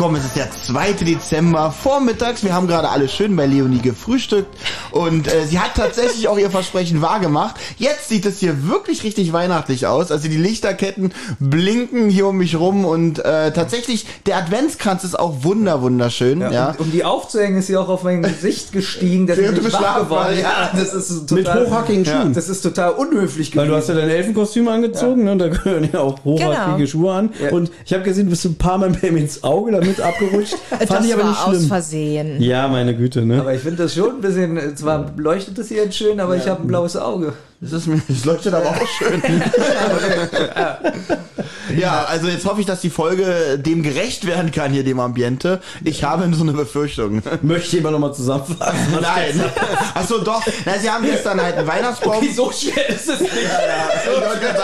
Willkommen, es ist der 2. Dezember vormittags. Wir haben gerade alle schön bei Leonie gefrühstückt und äh, sie hat tatsächlich auch ihr Versprechen wahrgemacht. Jetzt sieht es hier wirklich richtig weihnachtlich aus. Also die Lichterketten blinken hier um mich rum und äh, tatsächlich der Adventskranz ist auch wunder wunderschön. Ja, ja. Um, um, die aufzuhängen, ist sie auch auf mein Gesicht gestiegen. Dass ich beschlafen war. Ja, das ist total, Mit hochhackigen Schuhen. Ja, das ist total unhöflich gewesen. Weil du hast ja dein Elfenkostüm angezogen, ja. ne? da gehören ja auch hochhackige genau. Schuhe an. Ja. Und ich habe gesehen, du bist ein paar Mal bei mir ins Auge damit abgerutscht. Fand das ich aber war nicht schlimm. aus Versehen. Ja, meine Güte, ne? Aber ich finde das schon ein bisschen, zwar leuchtet das hier jetzt schön, aber ich habe ein blaues Auge. Das, ist mir, das leuchtet aber auch schön. ja, also jetzt hoffe ich, dass die Folge dem gerecht werden kann, hier dem Ambiente. Ich habe so eine Befürchtung. Möchte ich immer nochmal zusammenfassen? Nein. Achso, doch. Na, sie haben gestern halt einen Weihnachtsbaum. Okay, so schwer ist es nicht. Ja, ja.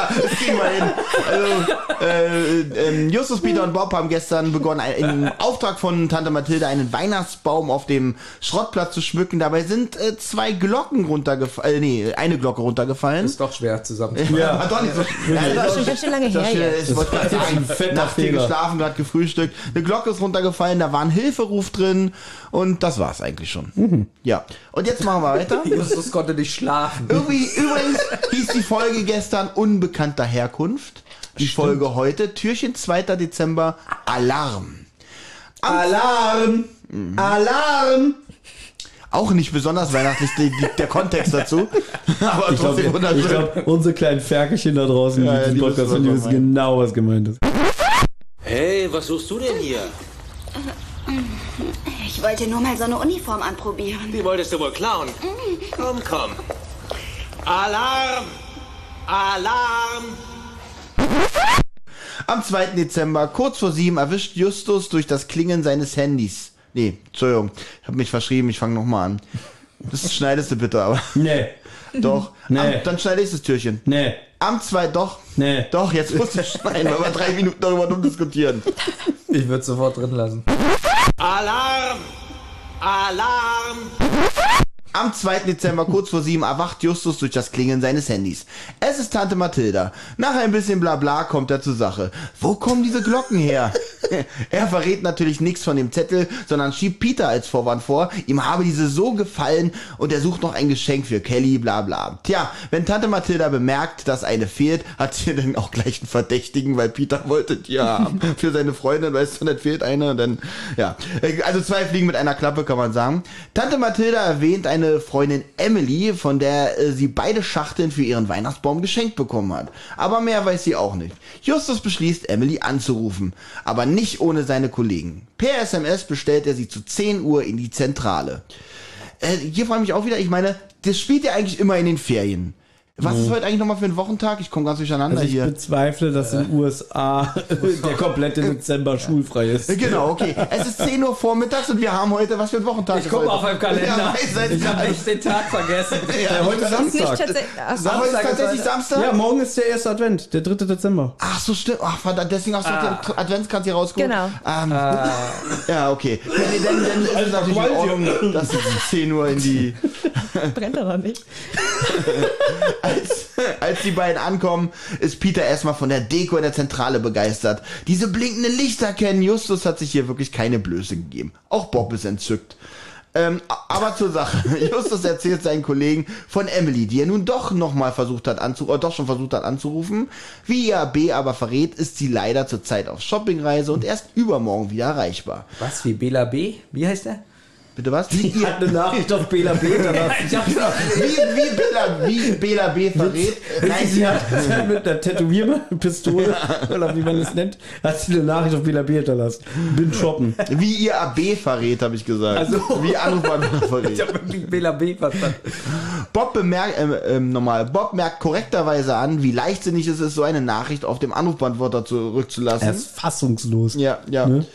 Das kriegen wir hin. Also, äh, äh, Justus, Peter und Bob haben gestern begonnen, im Auftrag von Tante Mathilde einen Weihnachtsbaum auf dem Schrottplatz zu schmücken. Dabei sind äh, zwei Glocken runtergefallen. Äh, nee, eine Glocke runtergefallen runtergefallen. Ist doch schwer zusammen. Ja, war doch nicht so ja, das ist schon ganz schön lange her. Jetzt. Ich wollte gerade sagen, Nacht hier geschlafen, gerade gefrühstückt. Eine Glocke ist runtergefallen, da war ein Hilferuf drin und das war's eigentlich schon. Mhm. Ja. Und jetzt machen wir weiter. Justus konnte nicht schlafen. Irgendwie, übrigens hieß die Folge gestern unbekannter Herkunft. Die Stimmt. Folge heute, Türchen 2. Dezember, Alarm. Alarm! Alarm! Auch nicht besonders weihnachtlich die, die, der Kontext dazu. Aber ich trotzdem glaub, wunderschön. Ich glaube, unsere kleinen Ferkelchen da draußen, ja, die, ja, die Podcast, die wissen genau, was gemeint ist. Hey, was suchst du denn hier? Ich wollte nur mal so eine Uniform anprobieren. Die wolltest du wohl klauen? Komm, komm. Alarm! Alarm! Am 2. Dezember, kurz vor sieben, erwischt Justus durch das Klingeln seines Handys Nee, Entschuldigung, ich habe mich verschrieben, ich fange nochmal an. Das schneidest du bitte, aber. Nee. Doch. Nee. Am, dann schneide ich das Türchen. Nee. Am zwei, doch. Nee. Doch, jetzt muss ich schneiden, weil wir drei Minuten darüber diskutieren. Ich würde sofort drin lassen. Alarm! Alarm! Am 2. Dezember kurz vor sieben erwacht Justus durch das Klingeln seines Handys. Es ist Tante Mathilda. Nach ein bisschen Blabla kommt er zur Sache. Wo kommen diese Glocken her? er verrät natürlich nichts von dem Zettel, sondern schiebt Peter als Vorwand vor. Ihm habe diese so gefallen und er sucht noch ein Geschenk für Kelly, bla bla. Tja, wenn Tante Mathilda bemerkt, dass eine fehlt, hat sie dann auch gleich einen Verdächtigen, weil Peter wollte die haben für seine Freundin, weißt du, nicht fehlt eine und dann, ja. Also zwei Fliegen mit einer Klappe, kann man sagen. Tante Mathilda erwähnt eine seine Freundin Emily, von der äh, sie beide Schachteln für ihren Weihnachtsbaum geschenkt bekommen hat. Aber mehr weiß sie auch nicht. Justus beschließt, Emily anzurufen, aber nicht ohne seine Kollegen. Per SMS bestellt er sie zu 10 Uhr in die Zentrale. Äh, hier frage ich mich auch wieder, ich meine, das spielt ja eigentlich immer in den Ferien. Was ist heute eigentlich nochmal für ein Wochentag? Ich komme ganz durcheinander also ich hier. Ich bezweifle, dass in den USA der komplette Dezember schulfrei ist. Genau, okay. Es ist 10 Uhr vormittags und wir haben heute, was für ein Wochentag Ich gucke auf meinem Kalender. Ja, ich habe echt den Tag vergessen. Ja, heute ist Samstag. Ach, Samstag heute ist tatsächlich Samstag? Ja, morgen ist der erste Advent, der 3. Dezember. Ach so, stimmt. Ach, verdammt, deswegen hast du ah. den Adventskranz hier rausgeholt. Genau. Ähm, ah. Ja, okay. Nee, dann, dann ist es natürlich in Ordnung, dass es 10 Uhr in die... Brennt aber nicht. als, als die beiden ankommen, ist Peter erstmal von der Deko in der Zentrale begeistert. Diese blinkenden Lichter kennen. Justus hat sich hier wirklich keine Blöße gegeben. Auch Bob ist entzückt. Ähm, aber zur Sache. Justus erzählt seinen Kollegen von Emily, die er nun doch nochmal versucht hat anzurufen, oder doch schon versucht hat anzurufen. Wie ihr B aber verrät, ist sie leider zurzeit auf Shoppingreise und erst übermorgen wieder erreichbar. Was, wie Bela B? Wie heißt der? Bitte was? Die hat eine Nachricht auf Bela B. wie, wie, Bela, wie Bela B. verrät. Nein, sie hat mit einer Tätowierpistole, oder wie man es nennt, hat sie eine Nachricht auf Bela B. hinterlassen. Bin shoppen. Wie ihr AB verrät, habe ich gesagt. Also, wie Anrufbeantworter verrät. Ich habe wirklich Bela B. verstanden. Bob bemerkt, äh, äh, normal, Bob merkt korrekterweise an, wie leichtsinnig es ist, so eine Nachricht auf dem Anrufbeantworter zurückzulassen. Er ist fassungslos. Ja, ja. Ne?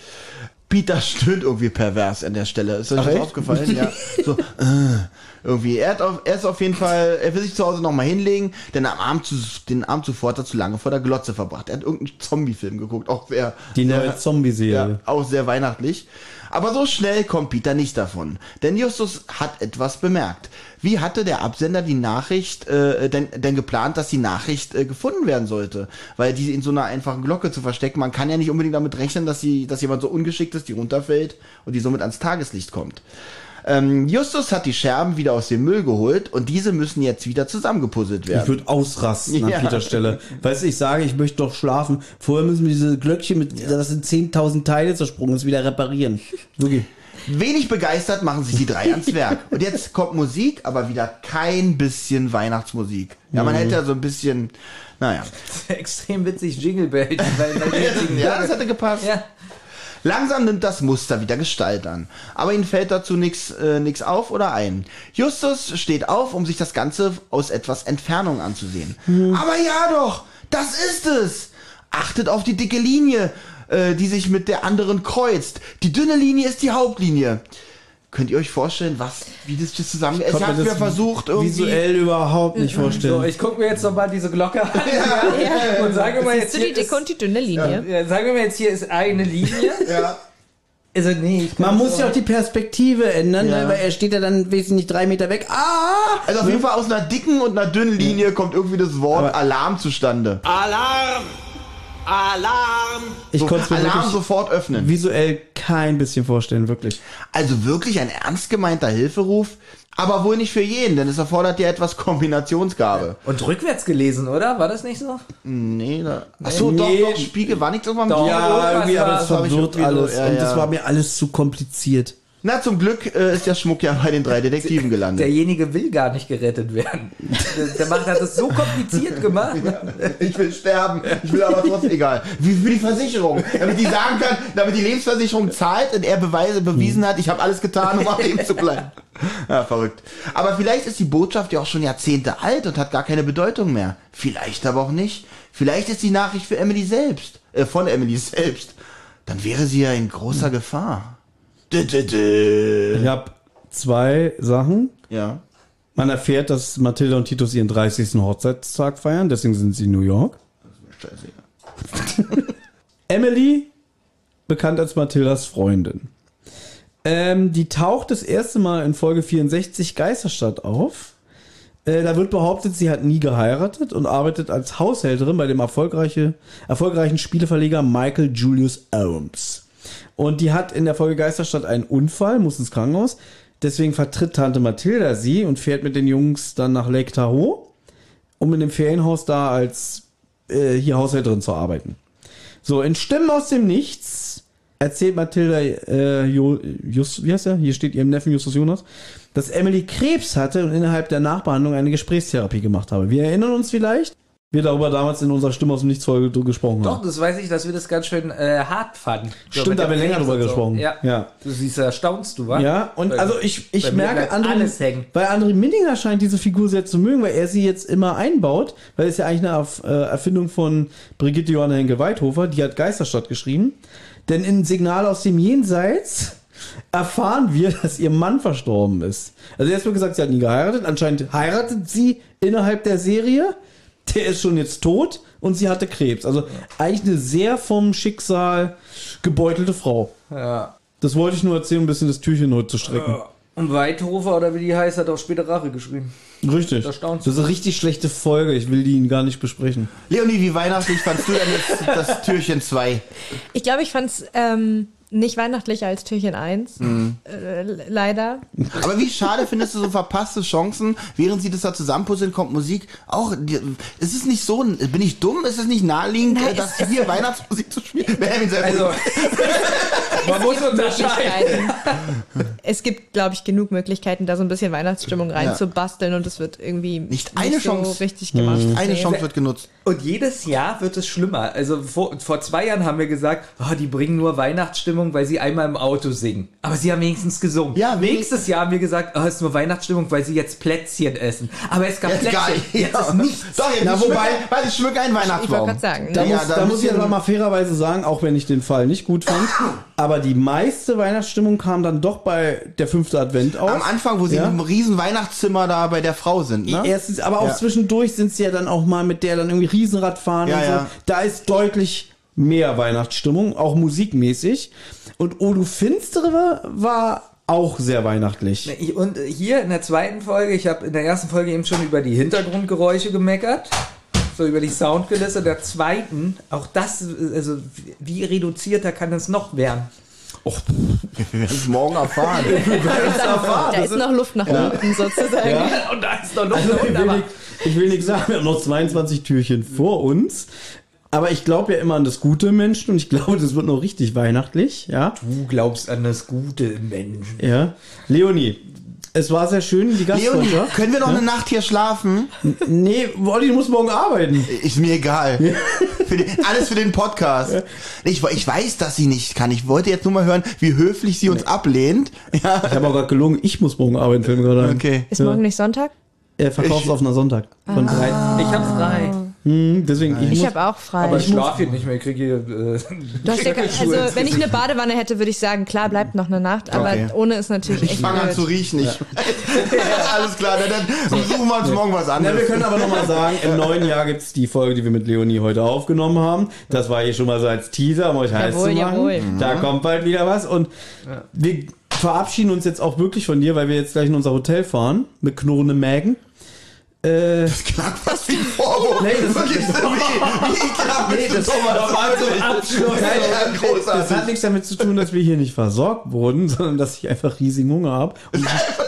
Peter stöhnt irgendwie pervers an der Stelle. Ist euch das aufgefallen? ja. So, äh, irgendwie. Er, hat auf, er ist auf jeden Fall, er will sich zu Hause nochmal hinlegen, denn am Abend zu, den Abend zuvor hat er zu lange vor der Glotze verbracht. Er hat irgendeinen Zombie-Film geguckt, auch sehr. Die neue Zombie-Serie. Ja, auch sehr weihnachtlich. Aber so schnell kommt Peter nicht davon, denn Justus hat etwas bemerkt. Wie hatte der Absender die Nachricht äh, denn, denn geplant, dass die Nachricht äh, gefunden werden sollte? Weil die in so einer einfachen Glocke zu verstecken, man kann ja nicht unbedingt damit rechnen, dass, sie, dass jemand so ungeschickt ist, die runterfällt und die somit ans Tageslicht kommt. Ähm, Justus hat die Scherben wieder aus dem Müll geholt und diese müssen jetzt wieder zusammengepuzzelt werden. Ich würde ausrasten Ja. an Peters Stelle. Weißt du, ich sage, ich möchte doch schlafen. Vorher müssen wir diese Glöckchen mit, das sind 10.000 Teile zersprungen, das wieder reparieren. Wirklich. Wenig begeistert machen sich die drei ans Werk. Und jetzt kommt Musik, aber wieder kein bisschen Weihnachtsmusik. Ja, man hätte ja so ein bisschen, naja. Extrem witzig Jingle Bells. Weil, weil Ja, das hätte gepasst. ja. Langsam nimmt das Muster wieder Gestalt an. Aber ihnen fällt dazu nichts äh, nix auf oder ein. Justus steht auf, um sich das Ganze aus etwas Entfernung anzusehen. Aber ja doch, das ist es. Achtet auf die dicke Linie, äh, die sich mit der anderen kreuzt. Die dünne Linie ist die Hauptlinie. Könnt ihr euch vorstellen, was, wie das jetzt zusammen... Ich Konnte habe mir versucht, irgendwie... Visuell überhaupt nicht So, vorstellen. ich gucke mir jetzt nochmal diese Glocke an. Ja. Und sage mal jetzt Siehst du die hier dicke ist, und die dünne Linie? ja, sagen wir mal jetzt hier ist eine Linie. Ja. Also nee, ich Man muss so- ja auch die Perspektive ändern, Ja. ne, weil er steht ja dann wesentlich drei Meter weg. Ah! Also auf jeden Fall aus einer dicken und einer dünnen Linie kommt irgendwie das Wort Aber- Alarm zustande. Alarm! Alarm! Ich So, konnte es mir Alarm sofort öffnen. visuell kein bisschen vorstellen, wirklich. Also wirklich ein ernst gemeinter Hilferuf, aber wohl nicht für jeden, denn es erfordert ja etwas Kombinationsgabe. Und rückwärts gelesen, oder? War das nicht so? Nee, da. Achso, Nee. doch, doch, Spiegel war nicht irgendwann Doch. Ja. irgendwie, aber war- es das verwirrt alles. ja, und ja. das war mir alles zu kompliziert. Na, zum Glück äh, ist der Schmuck ja bei den drei Detektiven gelandet. Derjenige will gar nicht gerettet werden. Der, macht hat das so kompliziert gemacht. Ich will sterben, ich will aber trotzdem egal. Wie für die Versicherung, damit die sagen kann, damit die Lebensversicherung zahlt und er Beweise bewiesen hat, ich habe alles getan, um am Leben zu bleiben. Ja, verrückt. Aber vielleicht ist die Botschaft ja auch schon Jahrzehnte alt und hat gar keine Bedeutung mehr. Vielleicht aber auch nicht. Vielleicht ist die Nachricht für Emily selbst, äh, von Emily selbst. Dann wäre sie ja in großer Gefahr. Ich habe zwei Sachen. Ja. Man erfährt, dass Mathilda und Titus ihren 30. Hochzeitstag feiern, deswegen sind sie in New York. Scheiße. Emily, bekannt als Mathildas Freundin. Ähm, die taucht das erste Mal in Folge 64 Geisterstadt auf. Äh, da wird behauptet, sie hat nie geheiratet und arbeitet als Haushälterin bei dem erfolgreiche, erfolgreichen Spieleverleger Michael Julius Ohms. Und die hat in der Folge Geisterstadt einen Unfall, muss ins Krankenhaus. Deswegen vertritt Tante Mathilda sie und fährt mit den Jungs dann nach Lake Tahoe, um in dem Ferienhaus da als äh, hier Haushälterin zu arbeiten. So, in Stimmen aus dem Nichts erzählt Mathilda, äh, jo, Just, wie heißt er? Hier steht ihrem Neffen Justus Jonas, dass Emily Krebs hatte und innerhalb der Nachbehandlung eine Gesprächstherapie gemacht habe. Wir erinnern uns vielleicht, wir darüber damals in unserer Stimme aus dem Nichts Folge gesprochen Doch, haben. das weiß ich, dass wir das ganz schön äh, hart fanden. Stimmt, da haben wir länger drüber so. gesprochen. Ja. Ja. Du siehst, da staunst du, wa? Ja, und Bei- also ich, ich merke, André, weil André Minninger scheint diese Figur sehr zu mögen, weil er sie jetzt immer einbaut, weil es ja eigentlich eine äh, Erfindung von Brigitte Johanna Henkel-Weithofer, die hat Geisterstadt geschrieben. Denn in Signal aus dem Jenseits erfahren wir, dass ihr Mann verstorben ist. Also erst mal gesagt, sie hat nie geheiratet. Anscheinend heiratet sie innerhalb der Serie. Der ist schon jetzt tot und sie hatte Krebs. Also eigentlich eine sehr vom Schicksal gebeutelte Frau. Ja. Das wollte ich nur erzählen, um ein bisschen das Türchen heute zu strecken. Und Weithofer, oder wie die heißt, hat auch später Rache geschrieben. Richtig. Da Das staunst ist eine richtig schlechte Folge. Ich will die Ihnen gar nicht besprechen. Leonie, wie weihnachtlich fandst du denn jetzt das Türchen 2? Ich glaube, ich fand es ähm, nicht weihnachtlicher als Türchen 1. Mhm. Äh, leider. Aber wie schade findest du so verpasste Chancen, während sie das da zusammenpuzzeln, kommt Musik. Auch, die- ist es nicht so, bin ich dumm? Ist es nicht naheliegend, Nein, äh, dass es- hier Weihnachtsmusik zu spielen? Also, man muss unterscheiden. Es gibt, glaube ich, genug Möglichkeiten, da so ein bisschen Weihnachtsstimmung reinzubasteln und es wird irgendwie Nicht eine so Chance. richtig gemacht. Eine Nee. Chance wird genutzt. Und jedes Jahr wird es schlimmer. Also vor, vor zwei Jahren haben wir gesagt, oh, die bringen nur Weihnachtsstimmung, weil sie einmal im Auto singen. Aber sie haben wenigstens gesungen. Ja, Nächstes Jahr haben wir gesagt, oh, es ist nur Weihnachtsstimmung, weil sie jetzt Plätzchen essen. Aber es gab Jetzt Plätzchen. geil. Jetzt ist nichts. Doch, jetzt Na, Na, wobei- weil ich schmücke einen Ich wollte Weihnachtsbaum. gerade sagen. Da, Ja, muss, da muss ich aber mal fairerweise sagen, auch wenn ich den Fall nicht gut fand, aber die meiste Weihnachtsstimmung kam dann doch bei der fünfte Advent aus. Am Anfang, wo sie Ja? im riesen Weihnachtszimmer da bei der Frau sind, ne? Erstens, aber auch Ja. zwischendurch sind sie ja dann auch mal mit der dann irgendwie Riesenrad fahren Ja, und so. ja. Da ist deutlich mehr Weihnachtsstimmung, auch musikmäßig. Und Oh du Finstere war, auch sehr weihnachtlich. Ich- Und hier in der zweiten Folge, ich habe in der ersten Folge eben schon über die Hintergrundgeräusche gemeckert. So über die Soundkulisse. Der zweiten, auch das, also wie reduzierter kann es noch werden? Wir werden es morgen erfahren. Da ist noch Luft nach unten sozusagen. Und da ist noch Also, ich, will nicht, ich will nicht sagen, wir haben noch 22 Türchen vor uns. Aber ich glaube ja immer an das gute im Menschen und ich glaube, das wird noch richtig weihnachtlich, ja. Du glaubst an das Gute im Menschen. Ja. Leonie, es war sehr schön, die Leonie, Gastfreundschaft. können wir noch eine Nacht hier schlafen? Nee, Olli, du musst morgen arbeiten. Ist mir egal. Für den, alles für den Podcast. Ich, ich weiß, dass sie nicht kann. Ich wollte jetzt nur mal hören, wie höflich sie uns ablehnt. Ja, Ich habe auch gerade gelungen, ich muss morgen arbeiten, mir gerade okay. Ist morgen nicht Sonntag? Er verkauft auf einer Sonntag. Von drei. Ich hab frei. Hm, deswegen, ich, Ich habe auch frei. Aber ich schlaf hier nicht mehr. Ich kriege hier. Äh, Du hast ja, also, wenn ich eine Badewanne hätte, würde ich sagen, klar, bleibt noch eine Nacht, aber Okay. ohne ist natürlich Ich fange an zu riechen. Ich, alles klar, dann, dann suchen wir uns morgen was anderes. wir können aber nochmal sagen, im neuen Jahr gibt's die Folge, die wir mit Leonie heute aufgenommen haben. Das war hier schon mal so als Teaser, um euch heiß Jawohl, zu machen. jawohl. Da kommt bald wieder was. Und wir verabschieden uns jetzt auch wirklich von dir, weil wir jetzt gleich in unser Hotel fahren mit knurrenden Mägen. Äh, klang fast wie ein Vorwurf. Nee, das- Wirklich, wie, wie ekelhaft Nee, das- das war zum Abschluss. Ja, das hat nichts damit zu tun, dass wir hier nicht versorgt wurden, sondern dass ich einfach riesigen Hunger habe. Und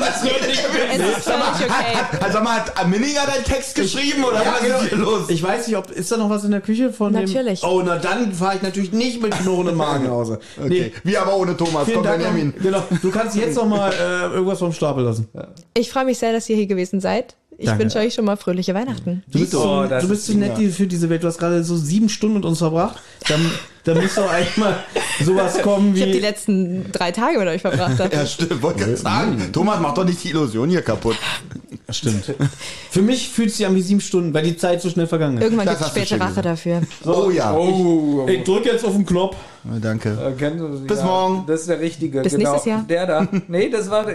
Das wird nicht Es ist völlig okay. Also mal, hat Minninger deinen Text geschrieben oder was ist hier los? ich weiß nicht, ob ist da noch was in der Küche von Natürlich. dem. Oh, na dann fahre ich natürlich nicht mit knurrendem Magen nach Hause. Okay. Wie aber ohne Thomas. Vielen Komm, Dank. Benjamin. Genau. Du kannst jetzt noch mal äh, irgendwas vom Stapel lassen. Ich freue mich sehr, dass ihr hier gewesen seid. Ich Danke. wünsche euch schon mal fröhliche Weihnachten. Du bist, Oh, so, das du bist ist so nett für diese Welt. Du hast gerade so sieben Stunden mit uns verbracht. Dann, dann muss doch eigentlich mal sowas kommen Ich habe die wie. letzten drei Tage mit euch verbracht. Ja, stimmt. Wollte gerade sagen. Thomas, mach doch nicht die Illusion hier kaputt. Stimmt. Für mich fühlt es sich an wie sieben Stunden, weil die Zeit so schnell vergangen ist. Irgendwann gibt es hast du späte schön Rache dafür. Oh ja. oh, Ich drücke jetzt auf den Knopf. Danke. Äh, Bis morgen. Das ist der richtige. Bis genau. nächstes Jahr. Der da. Nee, das war der.